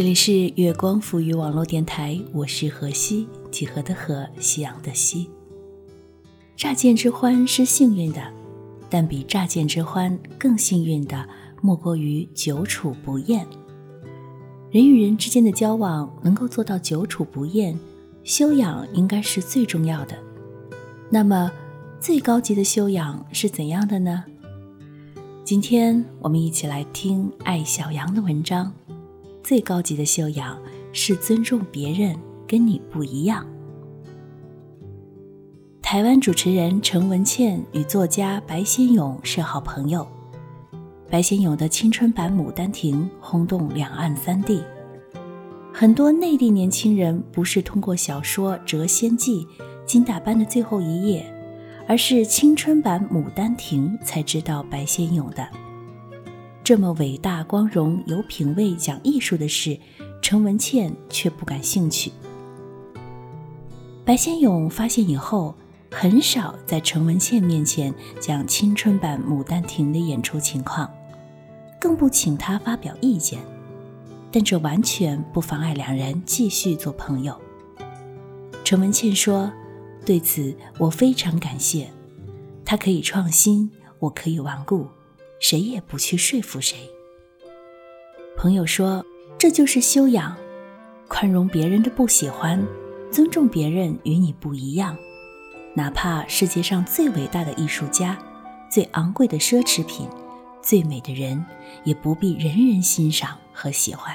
这里是月光浮语网络电台，我是何西，几何的何，夕阳的西。乍见之欢是幸运的，但比乍见之欢更幸运的，莫过于久处不厌。人与人之间的交往能够做到久处不厌，修养应该是最重要的。那么，最高级的修养是怎样的呢？今天我们一起来听艾小羊的文章。最高级的修养是尊重别人跟你不一样。台湾主持人陈文茜与作家白先勇是好朋友。白先勇的青春版《牡丹亭》轰动两岸三地，很多内地年轻人不是通过小说《谪仙记》《金大班的最后一夜》，而是青春版《牡丹亭》才知道白先勇的。这么伟大、光荣、有品位、讲艺术的事，陈文茜却不感兴趣。白先勇发现以后，很少在陈文茜面前讲青春版《牡丹亭》的演出情况，更不请他发表意见。但这完全不妨碍两人继续做朋友。陈文茜说：“对此我非常感谢，他可以创新，我可以顽固。”谁也不去说服谁。朋友说：“这就是修养，宽容别人的不喜欢，尊重别人与你不一样。哪怕世界上最伟大的艺术家、最昂贵的奢侈品、最美的人，也不必人人欣赏和喜欢。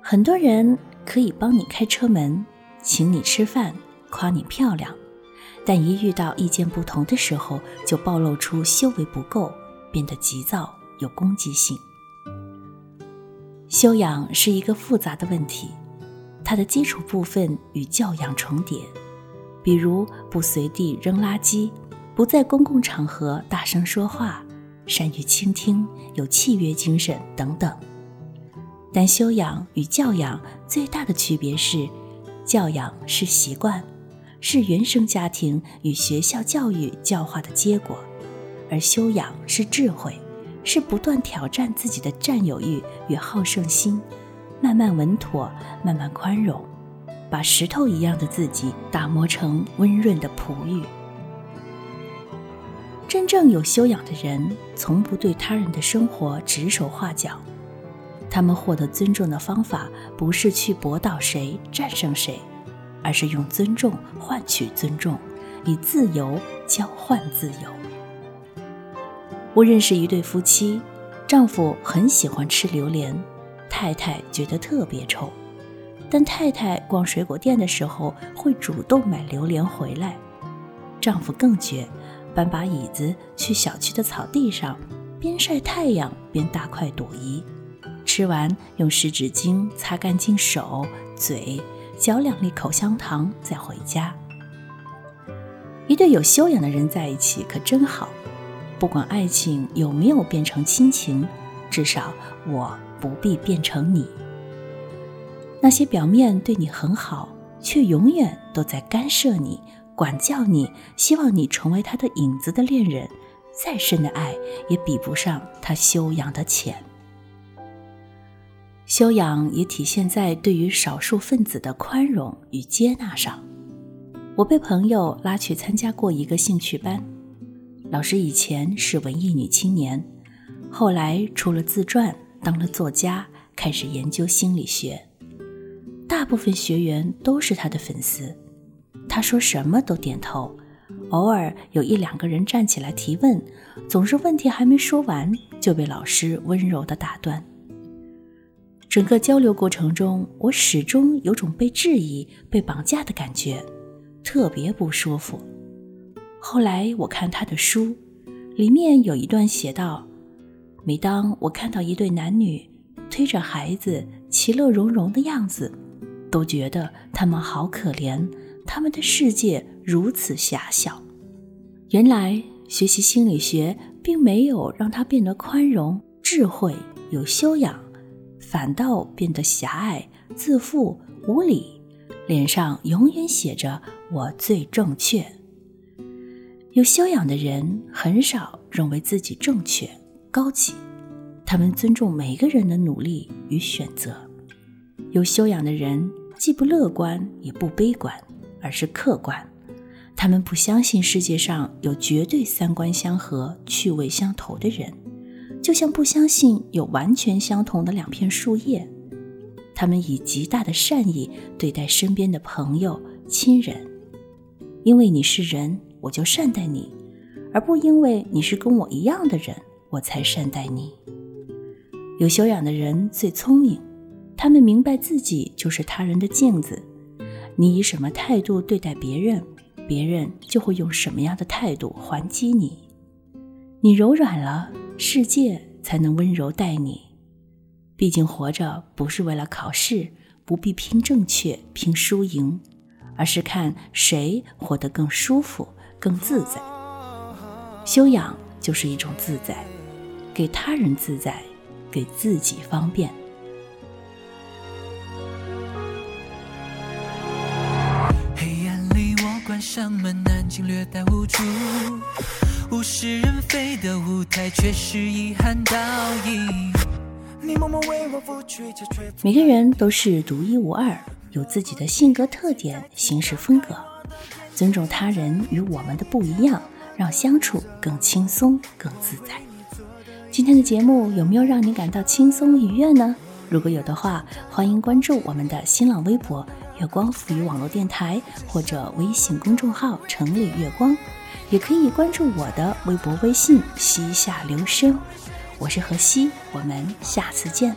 很多人可以帮你开车门，请你吃饭，夸你漂亮。”但一遇到意见不同的时候，就暴露出修为不够，变得急躁有攻击性。修养是一个复杂的问题，它的基础部分与教养重叠，比如不随地扔垃圾，不在公共场合大声说话，善于倾听，有契约精神等等。但修养与教养最大的区别是，教养是习惯。是原生家庭与学校教育教化的结果，而修养是智慧，是不断挑战自己的占有欲与好胜心，慢慢稳妥，慢慢宽容，把石头一样的自己打磨成温润的璞玉。真正有修养的人，从不对他人的生活指手画脚，他们获得尊重的方法，不是去驳倒谁、战胜谁。而是用尊重换取尊重，以自由交换自由。我认识一对夫妻，丈夫很喜欢吃榴莲，太太觉得特别臭，但太太逛水果店的时候会主动买榴莲回来。丈夫更绝，搬把椅子去小区的草地上，边晒太阳边大快朵颐，吃完用湿纸巾擦干净手嘴。嚼两粒口香糖再回家。一对有修养的人在一起可真好，不管爱情有没有变成亲情，至少我不必变成你。那些表面对你很好，却永远都在干涉你、管教你、希望你成为他的影子的恋人，再深的爱也比不上他修养的浅。修养也体现在对于少数分子的宽容与接纳上。我被朋友拉去参加过一个兴趣班，老师以前是文艺女青年，后来出了自传，当了作家，开始研究心理学。大部分学员都是他的粉丝，他说什么都点头，偶尔有一两个人站起来提问，总是问题还没说完就被老师温柔地打断。整个交流过程中，我始终有种被质疑、被绑架的感觉，特别不舒服。后来我看他的书，里面有一段写道：“每当我看到一对男女推着孩子其乐融融的样子，都觉得他们好可怜，他们的世界如此狭小。原来学习心理学并没有让他变得宽容、智慧、有修养。”反倒变得狭隘、自负、无理，脸上永远写着“我最正确”。有修养的人很少认为自己正确、高级，他们尊重每个人的努力与选择。有修养的人既不乐观也不悲观，而是客观。他们不相信世界上有绝对三观相合、趣味相投的人，就像不相信有完全相同的两片树叶。他们以极大的善意对待身边的朋友、亲人，因为你是人，我就善待你，而不因为你是跟我一样的人，我才善待你。有修养的人最聪明，他们明白自己就是他人的镜子，你以什么态度对待别人？别人就会用什么样的态度还击你？你柔软了，世界才能温柔待你。毕竟活着不是为了考试，不必拼正确、拼输赢，而是看谁活得更舒服、更自在。修养就是一种自在，给他人自在，给自己方便。黑暗里，我关上门，安静略带无助，物是人非的舞台，却是遗憾倒影。每个人都是独一无二，有自己的性格特点、行事风格。尊重他人与我们的不一样，让相处更轻松、更自在。今天的节目有没有让你感到轻松愉悦呢？如果有的话，欢迎关注我们的新浪微博。月光赋予网络电台或者微信公众号“城里月光”，也可以关注我的微博、微信“西夏留声”。我是何西，我们下次见。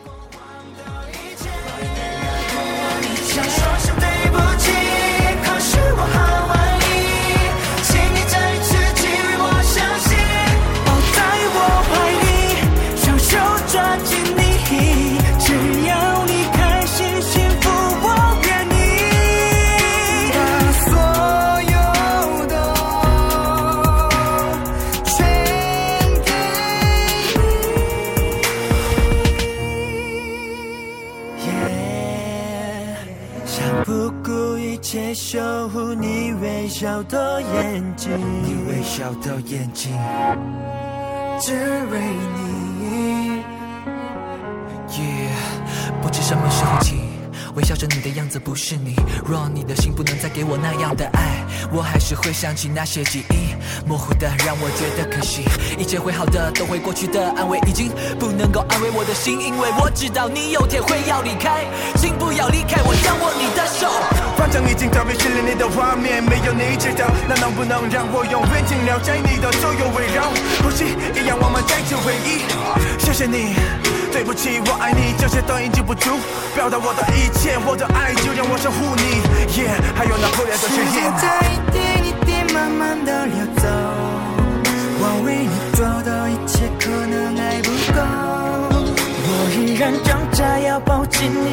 笑的眼睛，你微笑的眼睛，只为你。不知什么时候起。微笑着你的样子不是你，若你的心不能再给我那样的爱，我还是会想起那些记忆，模糊的让我觉得可惜。一切会好的，都会过去的，安慰已经不能够安慰我的心，因为我知道你有天会要离开，请不要离开我，想握你的手。反正已经照片训练你的画面，没有你知道，那能不能让我永远停留在你的左右围绕，呼吸一样，我们再次回忆。谢谢你。对不起，我爱你，这些都已经不足，表达我的一切，我的爱就让我守护你。Yeah，还有那不烈的誓言。时间在一点一点慢慢的流走，我为你做的一切可能还不够，我依然挣扎要抱紧你，